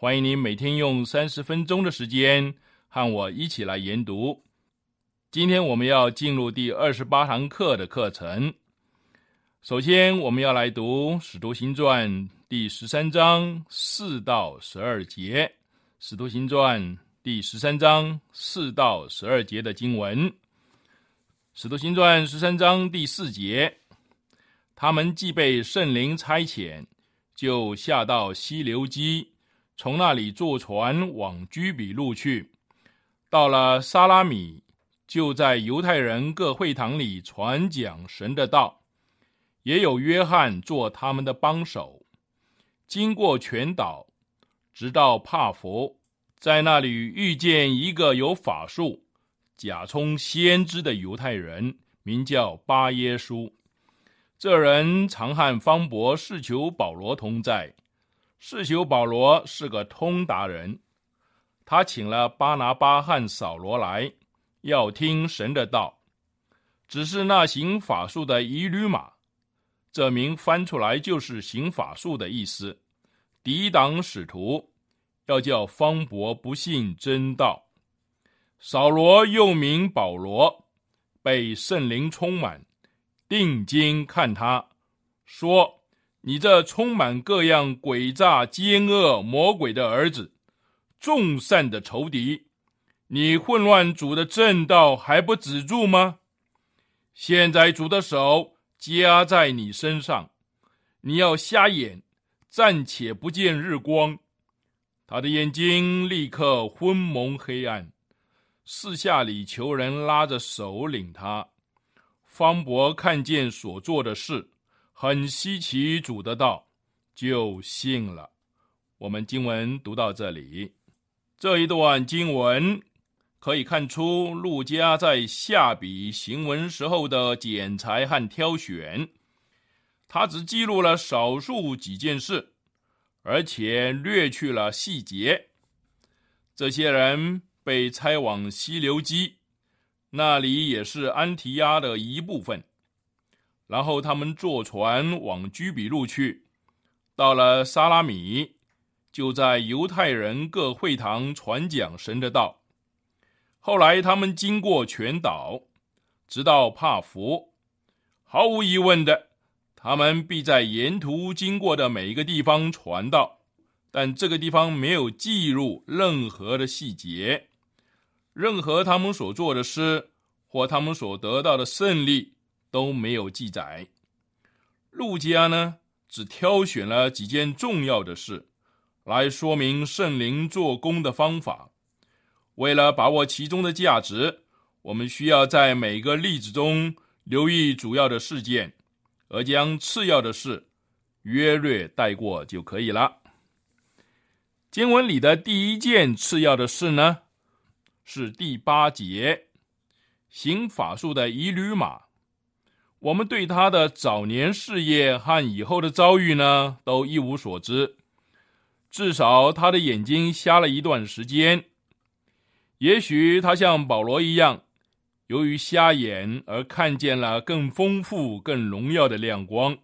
欢迎您每天用三十分钟的时间和我一起来研读。今天我们要进入第二十八堂课的课程。首先，我们要来读《使徒行传》第十三章四到十二节，《使徒行传》第十三章四到十二节的经文，《使徒行传》十三章第四节，他们既被圣灵差遣。就下到溪流基，从那里坐船往居比路去。到了沙拉米，就在犹太人各会堂里传讲神的道。也有约翰做他们的帮手。经过全岛，直到帕佛，在那里遇见一个有法术、假充先知的犹太人，名叫巴耶稣。这人常和方伯试求保罗同在，试求保罗是个通达人。他请了巴拿巴和扫罗来，要听神的道。只是那行法术的以吕马，这名翻出来就是行法术的意思，抵挡使徒，要叫方伯不信真道。扫罗又名保罗，被圣灵充满。定睛看他，说：“你这充满各样诡诈、奸恶、魔鬼的儿子，众善的仇敌，你混乱主的正道还不止住吗？现在主的手加在你身上，你要瞎眼，暂且不见日光。他的眼睛立刻昏蒙黑暗，四下里求人拉着手领他。”方伯看见所做的事，很稀奇，主的道就信了。我们经文读到这里，这一段经文可以看出陆家在下笔行文时候的剪裁和挑选。他只记录了少数几件事，而且略去了细节。这些人被拆往溪流基。那里也是安提亚的一部分。然后他们坐船往居比路去，到了萨拉米，就在犹太人各会堂传讲神的道。后来他们经过全岛，直到帕福。毫无疑问的，他们必在沿途经过的每一个地方传道，但这个地方没有记录任何的细节。任何他们所做的事，或他们所得到的胜利都没有记载。路加呢，只挑选了几件重要的事，来说明圣灵做工的方法。为了把握其中的价值，我们需要在每个例子中留意主要的事件，而将次要的事约略带过就可以了。经文里的第一件次要的事呢？是第八节，行法术的以吕马。我们对他的早年事业和以后的遭遇呢，都一无所知。至少他的眼睛瞎了一段时间。也许他像保罗一样，由于瞎眼而看见了更丰富、更荣耀的亮光。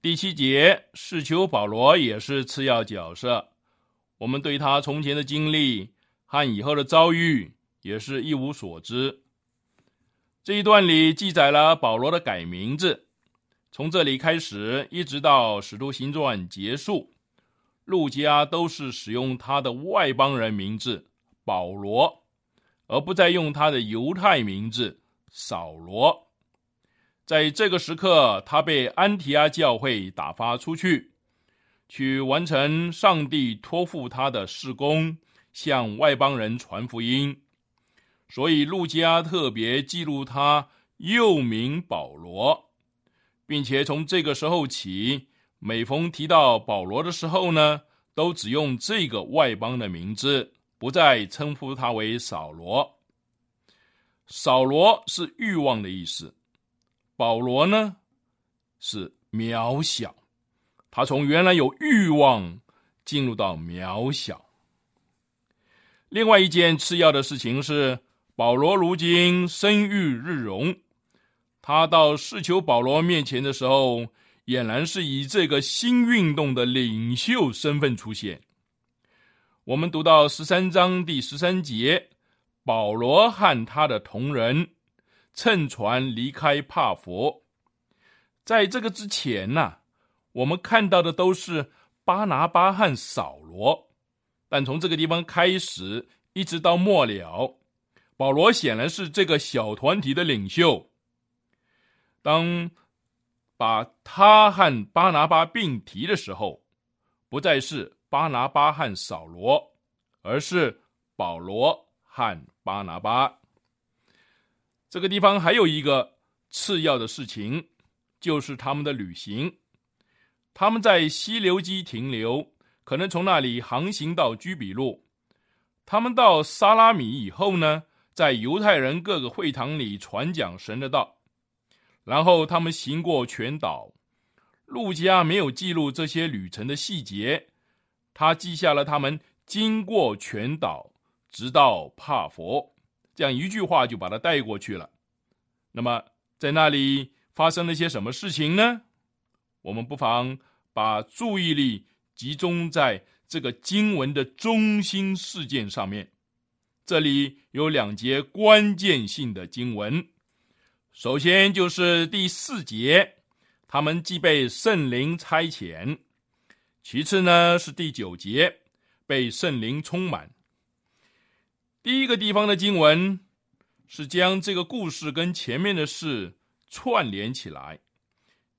第七节，是求保罗也是次要角色。我们对他从前的经历和以后的遭遇也是一无所知。这一段里记载了保罗的改名字，从这里开始一直到使徒行传结束，路加都是使用他的外邦人名字保罗，而不再用他的犹太名字扫罗。在这个时刻，他被安提阿教会打发出去，去完成上帝托付他的事工，向外邦人传福音。所以，路加特别记录他又名保罗，并且从这个时候起，每逢提到保罗的时候呢，都只用这个外邦的名字，不再称呼他为扫罗。扫罗是欲望的意思，保罗呢是渺小，他从原来有欲望进入到渺小。另外一件次要的事情是。保罗如今声誉日荣，他到世求保罗面前的时候，俨然是以这个新运动的领袖身份出现。我们读到十三章第十三节，保罗和他的同人乘船离开帕佛。在这个之前呢，我们看到的都是巴拿巴和扫罗，但从这个地方开始，一直到末了。保罗显然是这个小团体的领袖。当把他和巴拿巴并提的时候，不再是巴拿巴和扫罗，而是保罗和巴拿巴。这个地方还有一个次要的事情，就是他们的旅行。他们在西流基停留，可能从那里航行到居比路。他们到萨拉米以后呢？在犹太人各个会堂里传讲神的道，然后他们行过全岛。路加没有记录这些旅程的细节，他记下了他们经过全岛，直到帕佛，这样一句话就把它带过去了。那么在那里发生了些什么事情呢？我们不妨把注意力集中在这个经文的中心事件上面。这里有两节关键性的经文，首先就是第四节，他们既被圣灵差遣；其次呢是第九节，被圣灵充满。第一个地方的经文是将这个故事跟前面的事串联起来。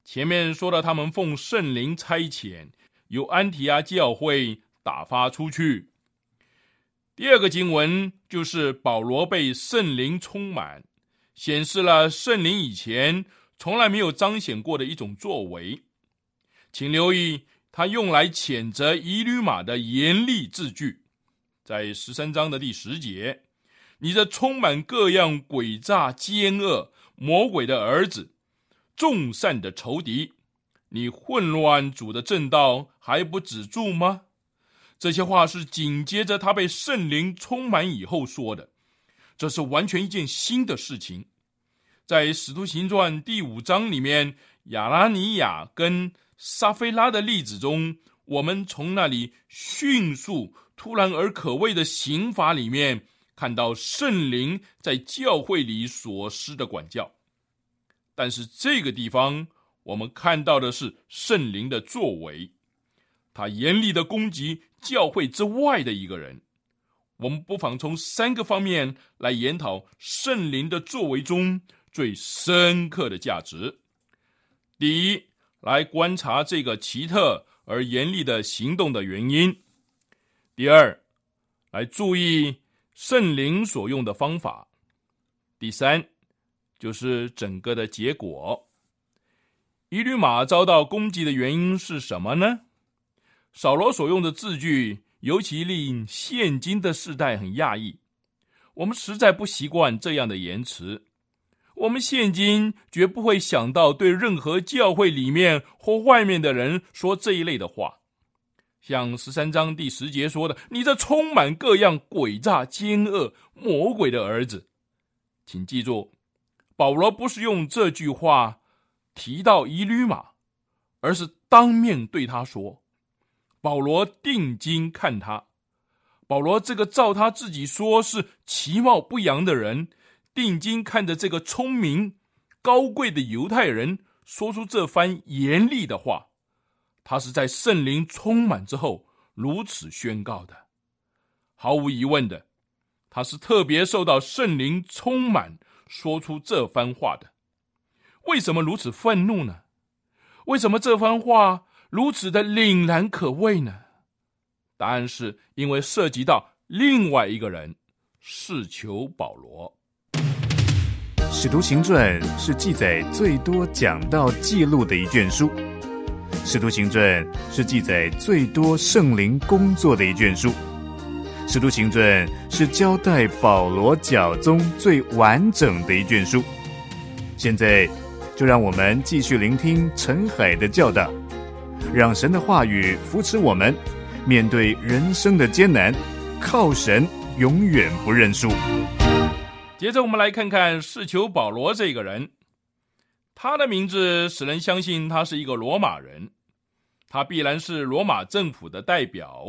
前面说到他们奉圣灵差遣，由安提阿教会打发出去。第二个经文就是保罗被圣灵充满，显示了圣灵以前从来没有彰显过的一种作为。请留意他用来谴责以吕马的严厉字句，在十三章的第十节：“你这充满各样诡诈、奸恶、魔鬼的儿子，众善的仇敌，你混乱主的正道还不止住吗？”这些话是紧接着他被圣灵充满以后说的，这是完全一件新的事情。在《使徒行传》第五章里面，亚拉尼亚跟撒菲拉的例子中，我们从那里迅速、突然而可畏的刑罚里面，看到圣灵在教会里所施的管教。但是这个地方，我们看到的是圣灵的作为。他严厉的攻击教会之外的一个人，我们不妨从三个方面来研讨圣灵的作为中最深刻的价值。第一，来观察这个奇特而严厉的行动的原因；第二，来注意圣灵所用的方法；第三，就是整个的结果。一律马遭到攻击的原因是什么呢？扫罗所用的字句，尤其令现今的世代很讶异。我们实在不习惯这样的言辞。我们现今绝不会想到对任何教会里面或外面的人说这一类的话。像十三章第十节说的：“你这充满各样诡诈、奸恶、魔鬼的儿子。”请记住，保罗不是用这句话提到以吕马，而是当面对他说：“保罗定睛看他，保罗这个照他自己说是其貌不扬的人，定睛看着这个聪明高贵的犹太人，说出这番严厉的话。”他是在圣灵充满之后如此宣告的，毫无疑问的，他是特别受到圣灵充满说出这番话的。为什么如此愤怒呢？为什么这番话如此的凛然可畏呢？答案是因为涉及到另外一个人，是求保罗。《使徒行传》是记载最多讲道记录的一卷书。《使徒行传》是记载最多圣灵工作的一卷书，《使徒行传》是交代保罗教中最完整的一卷书。现在，就让我们继续聆听陈海的教导，让神的话语扶持我们，面对人生的艰难，靠神永远不认输。接着，我们来看看世求保罗这个人。他的名字使人相信他是一个罗马人，他必然是罗马政府的代表，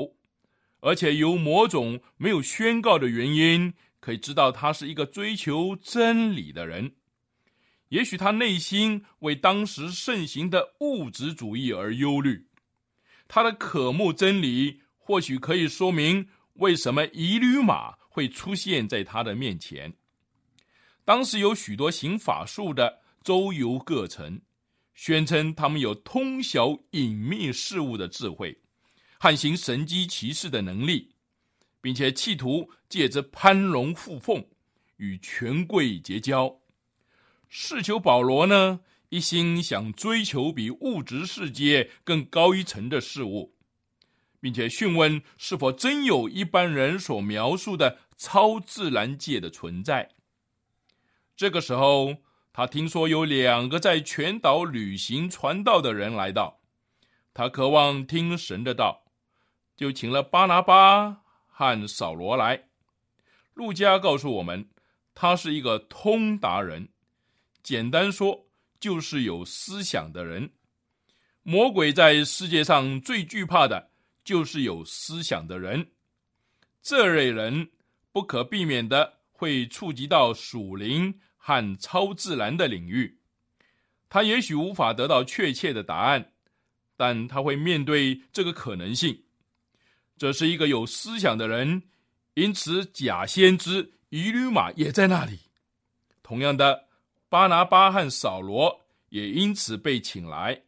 而且由某种没有宣告的原因，可以知道他是一个追求真理的人。也许他内心为当时盛行的物质主义而忧虑，他的渴慕真理，或许可以说明为什么一驴马会出现在他的面前。当时有许多行法术的。周游各城，宣称他们有通晓隐秘事物的智慧，和行神机骑士的能力，并且企图借着攀龙附凤与权贵结交。是求保罗呢，一心想追求比物质世界更高一层的事物，并且询问是否真有一般人所描述的超自然界的存在。这个时候。他听说有两个在全岛旅行传道的人来到，他渴望听神的道，就请了巴拿巴和扫罗来。路加告诉我们，他是一个通达人，简单说就是有思想的人。魔鬼在世界上最惧怕的就是有思想的人，这类人不可避免的会触及到属灵。和超自然的领域，他也许无法得到确切的答案，但他会面对这个可能性。这是一个有思想的人，因此假先知以吕马也在那里。同样的，巴拿巴和扫罗也因此被请来。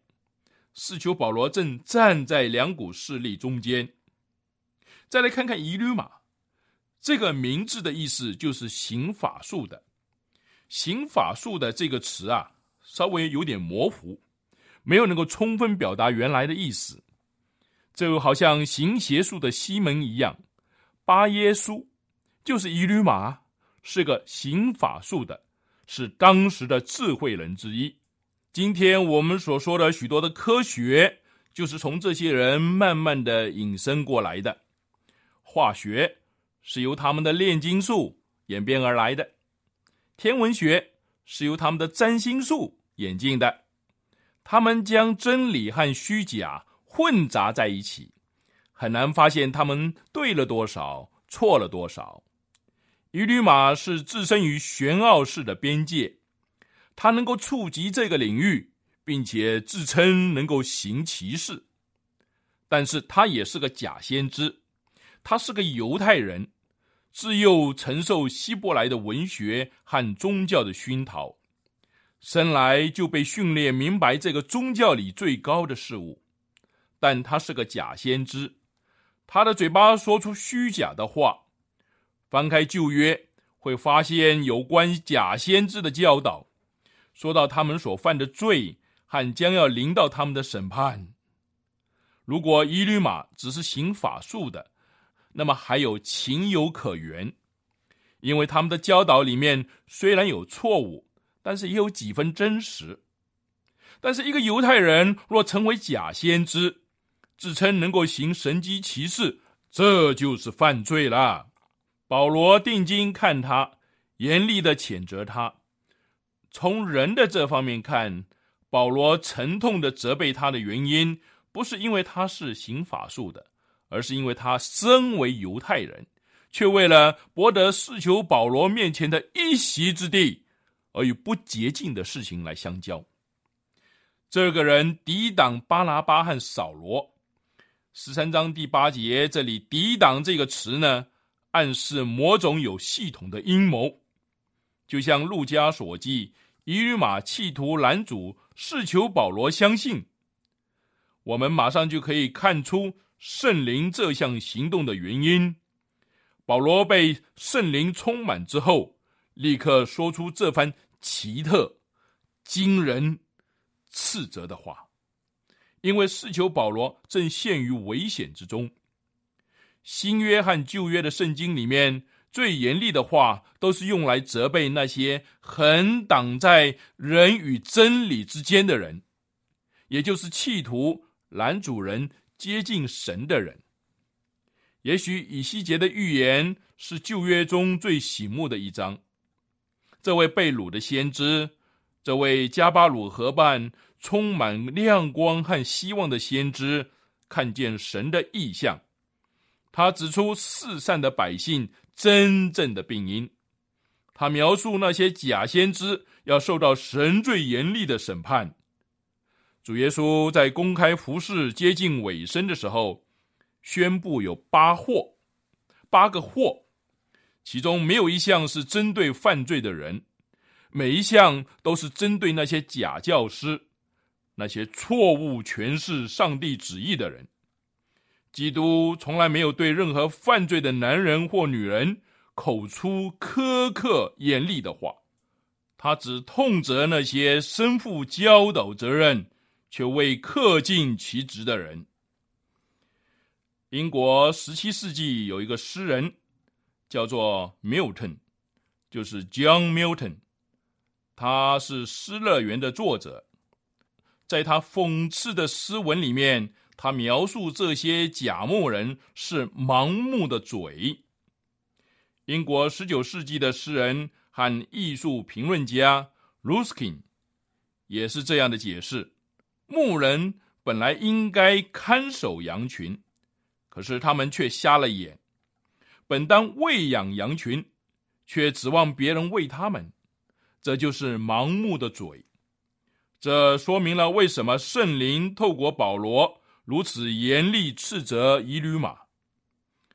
四求保罗正站在两股势力中间。再来看看以吕马这个名字的意思，就是行法术的。行法术的这个词啊，稍微有点模糊，没有能够充分表达原来的意思。就好像行邪术的西门一样，巴耶稣就是一驴马，是个行法术的，是当时的智慧人之一。今天我们所说的许多的科学，就是从这些人慢慢的引申过来的。化学是由他们的炼金术演变而来的。天文学是由他们的占星术演进的，他们将真理和虚假混杂在一起，很难发现他们对了多少，错了多少。一律马是置身于玄奥式的边界，他能够触及这个领域，并且自称能够行其事，但是他也是个假先知，他是个犹太人。自幼承受希伯来的文学和宗教的熏陶，生来就被训练明白这个宗教里最高的事物。但他是个假先知，他的嘴巴说出虚假的话。翻开旧约，会发现有关假先知的教导，说到他们所犯的罪和将要临到他们的审判。如果伊律马只是行法术的，那么还有情有可原，因为他们的教导里面虽然有错误，但是也有几分真实。但是一个犹太人若成为假先知，自称能够行神机骑士，这就是犯罪了。保罗定睛看他，严厉的谴责他。从人的这方面看，保罗沉痛的责备他的原因，不是因为他是行法术的，而是因为他身为犹太人，却为了博得世求保罗面前的一席之地，而与不洁净的事情来相交。这个人抵挡巴拿巴和扫罗。十三章第八节，这里“抵挡”这个词呢，暗示某种有系统的阴谋，就像路加所记，以吕马企图拦阻试求保罗相信。我们马上就可以看出圣灵这项行动的原因。保罗被圣灵充满之后，立刻说出这番奇特、惊人。斥责的话，因为试求保罗正陷于危险之中。新约和旧约的圣经里面最严厉的话，都是用来责备那些横挡在人与真理之间的人，也就是企图拦阻人接近神的人。也许以西结的预言是旧约中最醒目的一章。这位被掳的先知，这位加巴鲁河畔。充满亮光和希望的先知看见神的意象，他指出四散的百姓真正的病因，他描述那些假先知要受到神最严厉的审判。主耶稣在公开服饰接近尾声的时候，宣布有八祸，八个祸，其中没有一项是针对犯罪的人，每一项都是针对那些假教师。那些错误诠释上帝旨意的人，基督从来没有对任何犯罪的男人或女人口出苛刻严厉的话，他只痛责那些身负教导责任却未恪尽其职的人。英国十七世纪有一个诗人叫做 Milton，就是 John Milton，他是《失乐园》的作者。在他讽刺的诗文里面，他描述这些假牧人是盲目的嘴。英国十九世纪的诗人和艺术评论家 Ruskin 也是这样的解释：牧人本来应该看守羊群，可是他们却瞎了眼；本当喂养羊群，却指望别人喂他们，这就是盲目的嘴。这说明了为什么圣灵透过保罗如此严厉斥责以吕马。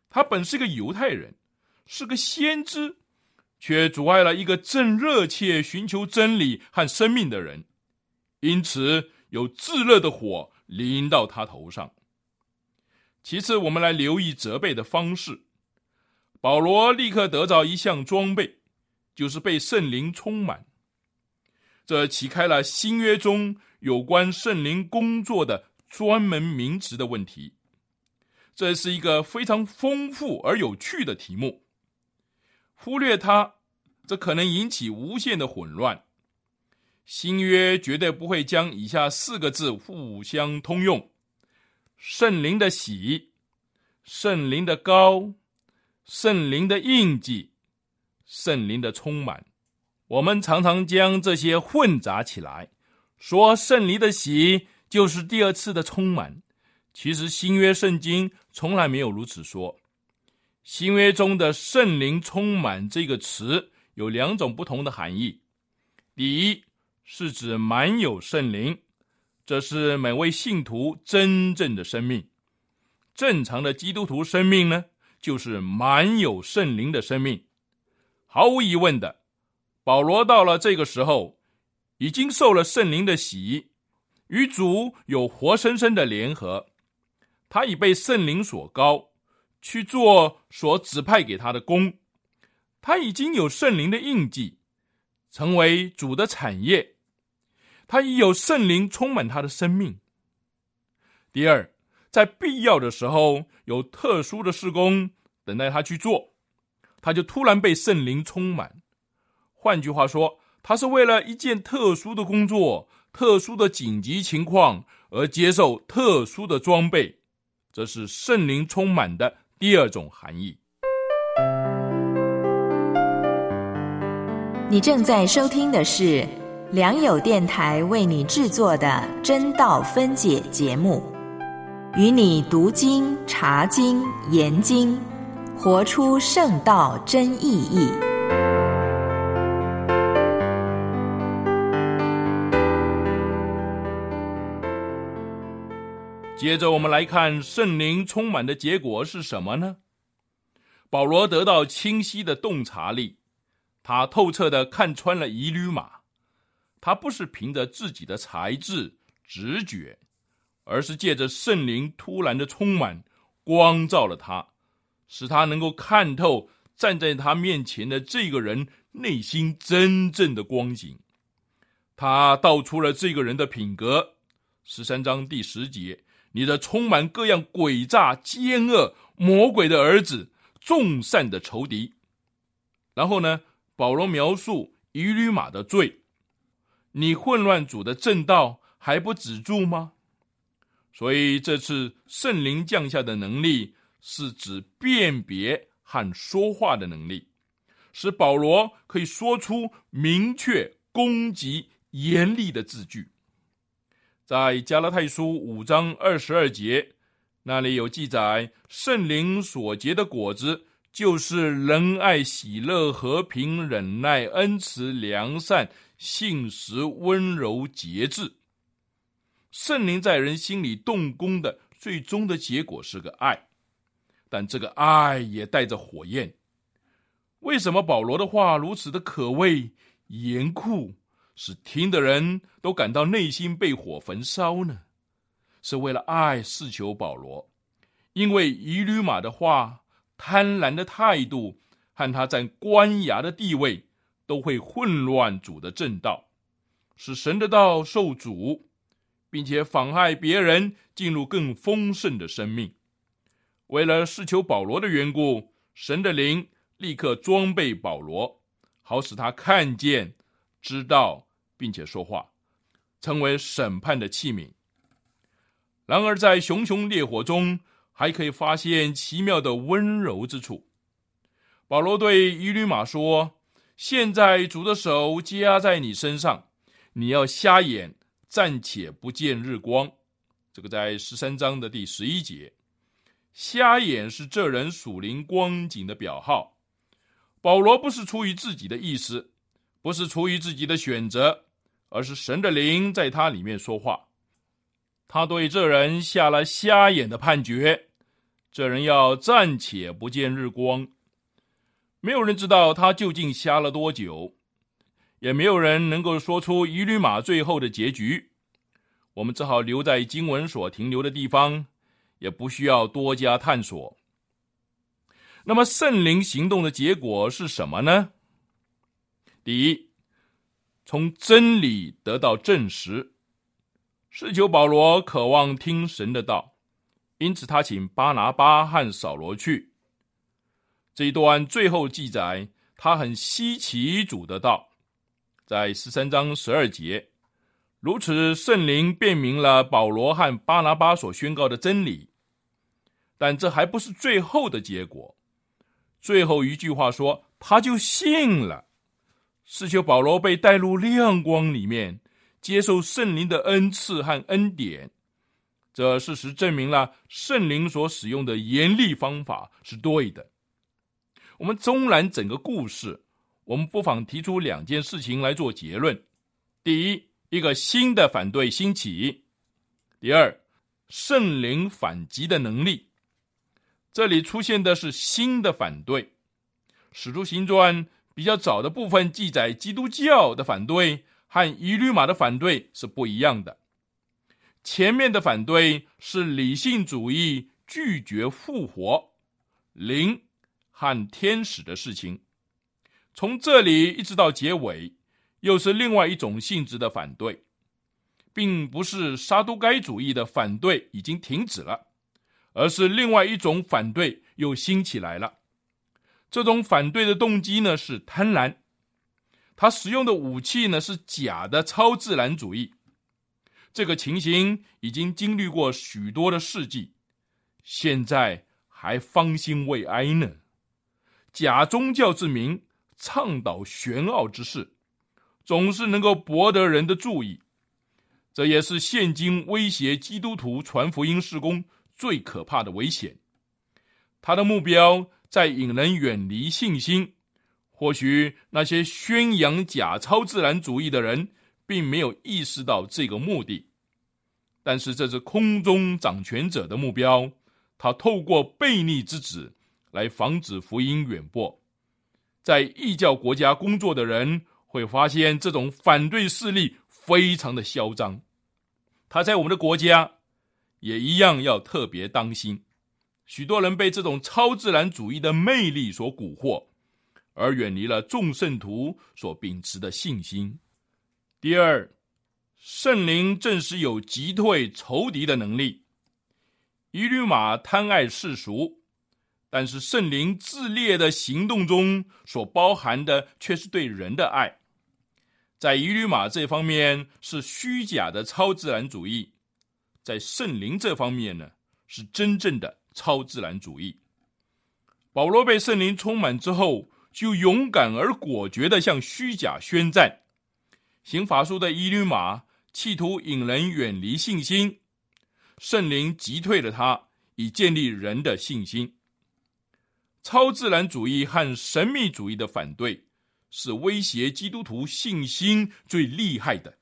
他本是个犹太人，是个先知，却阻碍了一个正热切寻求真理和生命的人，因此有炙热的火临到他头上。其次，我们来留意责备的方式。保罗立刻得到一项装备，就是被圣灵充满。这启开了新约中有关圣灵工作的专门名词的问题。这是一个非常丰富而有趣的题目。忽略它，这可能引起无限的混乱。新约绝对不会将以下四个字互相通用：圣灵的喜、圣灵的高、圣灵的印记、圣灵的充满。我们常常将这些混杂起来，说圣灵的喜就是第二次的充满。其实新约圣经从来没有如此说。新约中的圣灵充满这个词有两种不同的含义：第一是指满有圣灵，这是每位信徒真正的生命。正常的基督徒生命呢，就是满有圣灵的生命。毫无疑问的。保罗到了这个时候，已经受了圣灵的洗，与主有活生生的联合。他已被圣灵所高，去做所指派给他的工。他已经有圣灵的印记，成为主的产业。他已有圣灵充满他的生命。第二，在必要的时候，有特殊的事工等待他去做，他就突然被圣灵充满。换句话说，他是为了一件特殊的工作、特殊的紧急情况而接受特殊的装备，这是圣灵充满的第二种含义。你正在收听的是良友电台为你制作的真道分解节目，与你读经、查经、研经，活出圣道真意义。接着，我们来看圣灵充满的结果是什么呢？保罗得到清晰的洞察力。他透彻的看穿了疑驴马，他不是凭着自己的才智、直觉，而是借着圣灵突然的充满，光照了他，使他能够看透站在他面前的这个人内心真正的光景。他道出了这个人的品格。十三章第十节：“你的充满各样诡诈、奸恶、魔鬼的儿子，众善的仇敌。”然后呢？保罗描述以吕马的罪，你混乱主的正道还不止住吗？所以这次圣灵降下的能力，是指辨别和说话的能力，使保罗可以说出明确、攻击、严厉的字句。在加拉太书五章二十二节，那里有记载圣灵所结的果子。就是仁爱、喜乐、和平、忍耐、恩慈、良善、信实、温柔、节制。圣灵在人心里动工的最终的结果是个爱，但这个爱也带着火焰。为什么保罗的话如此的可畏、严酷，使听的人都感到内心被火焚烧呢？是为了爱试求保罗，因为以吕马的话。贪婪的态度和他在官衙的地位，都会混乱主的正道，使神的道受阻，并且妨害别人进入更丰盛的生命。为了试求保罗的缘故，神的灵立刻装备保罗，好使他看见、知道，并且说话，成为审判的器皿。然而，在熊熊烈火中。还可以发现奇妙的温柔之处。保罗对伊吕马说：“现在主的手加在你身上，你要瞎眼，暂且不见日光。”这个在十三章的第十一节。瞎眼是这人属灵光景的表号。保罗不是出于自己的意思，不是出于自己的选择，而是神的灵在他里面说话。他对这人下了瞎眼的判决，这人要暂且不见日光。没有人知道他究竟瞎了多久，也没有人能够说出一律马最后的结局。我们只好留在经文所停留的地方，也不需要多加探索。那么圣灵行动的结果是什么呢？第一，从真理得到证实。是求保罗渴望听神的道，因此他请巴拿巴和扫罗去。这一段最后记载，他很稀奇主的道，在十三章十二节，如此圣灵辨明了保罗和巴拿巴所宣告的真理。但这还不是最后的结果，最后一句话说他就信了，是求保罗被带入亮光里面。接受圣灵的恩赐和恩典，这事实证明了圣灵所使用的严厉方法是对的。我们纵览整个故事，我们不妨提出两件事情来做结论：第一，一个新的反对兴起；第二，圣灵反击的能力。这里出现的是新的反对。使徒行传比较早的部分记载基督教的反对。和一律马的反对是不一样的。前面的反对是理性主义拒绝复活、灵和天使的事情，从这里一直到结尾，又是另外一种性质的反对，并不是沙都该主义的反对已经停止了，而是另外一种反对又兴起来了。这种反对的动机呢是贪婪。他使用的武器呢是假的超自然主义，这个情形已经经历过许多的世纪，现在还方兴未艾呢。假宗教之名，倡导玄奥之事，总是能够博得人的注意。这也是现今威胁基督徒传福音事工最可怕的危险。他的目标在引人远离信心。或许那些宣扬假超自然主义的人，并没有意识到这个目的。但是这是空中掌权者的目标。他透过悖逆之子来防止福音远播。在异教国家工作的人会发现，这种反对势力非常的嚣张。他在我们的国家也一样要特别当心。许多人被这种超自然主义的魅力所蛊惑，而远离了众圣徒所秉持的信心。第二。圣灵正是有击退仇敌的能力。一律马贪爱世俗，但是圣灵自烈的行动中所包含的却是对人的爱。在一律马这方面是虚假的超自然主义，在圣灵这方面呢是真正的超自然主义。保罗被圣灵充满之后，就勇敢而果决的向虚假宣战。行法术的一律马。企图引人远离信心，圣灵击退了他，以建立人的信心。超自然主义和神秘主义的反对，是威胁基督徒信心最厉害的。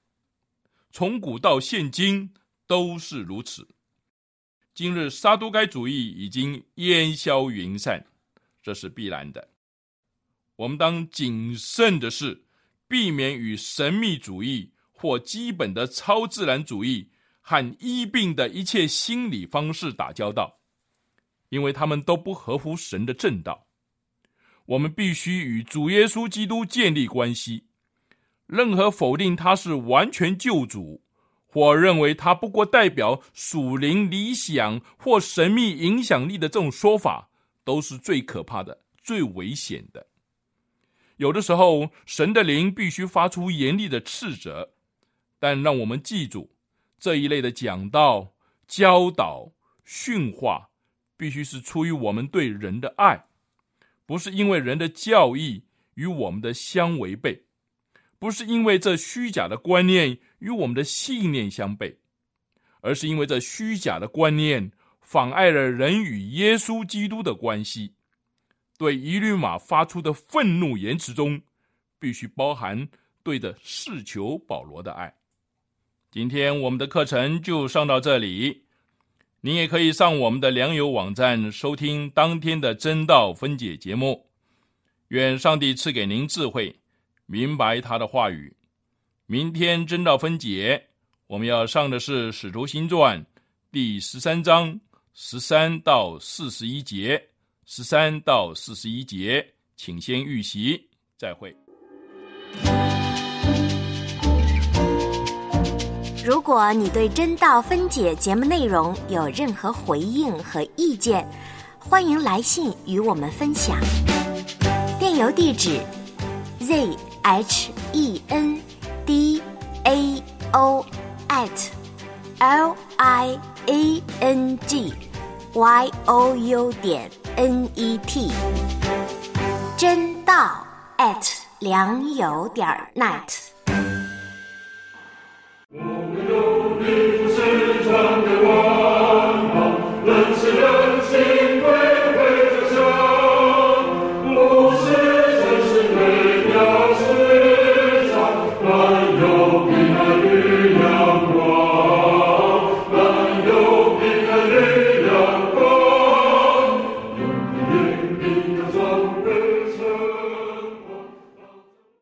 从古到现今都是如此。今日沙都该主义已经烟消云散，这是必然的。我们当谨慎的是，避免与神秘主义。或基本的超自然主义和医病的一切心理方式打交道，因为他们都不合乎神的正道。我们必须与主耶稣基督建立关系。任何否定他是完全救主，我认为他不过代表属灵理想或神秘影响力的这种说法，都是最可怕的、最危险的。有的时候，神的灵必须发出严厉的斥责。但让我们记住，这一类的讲道、教导、训话，必须是出于我们对人的爱，不是因为人的教义与我们的相违背，不是因为这虚假的观念与我们的信念相悖，而是因为这虚假的观念妨碍了人与耶稣基督的关系。对一律马发出的愤怒言辞中，必须包含对的世求保罗的爱。今天我们的课程就上到这里，您也可以上我们的良友网站收听当天的真道分解节目。愿上帝赐给您智慧，明白他的话语。明天真道分解，我们要上的是《使徒行传》第十三章十三到四十一节，十三到四十一节，请先预习，再会。如果你对真道分解节目内容有任何回应和意见，欢迎来信与我们分享。电邮地址：z h e n d a o at l i a n g y o u 点 n e t。真道 at 良友点 net。我们有你。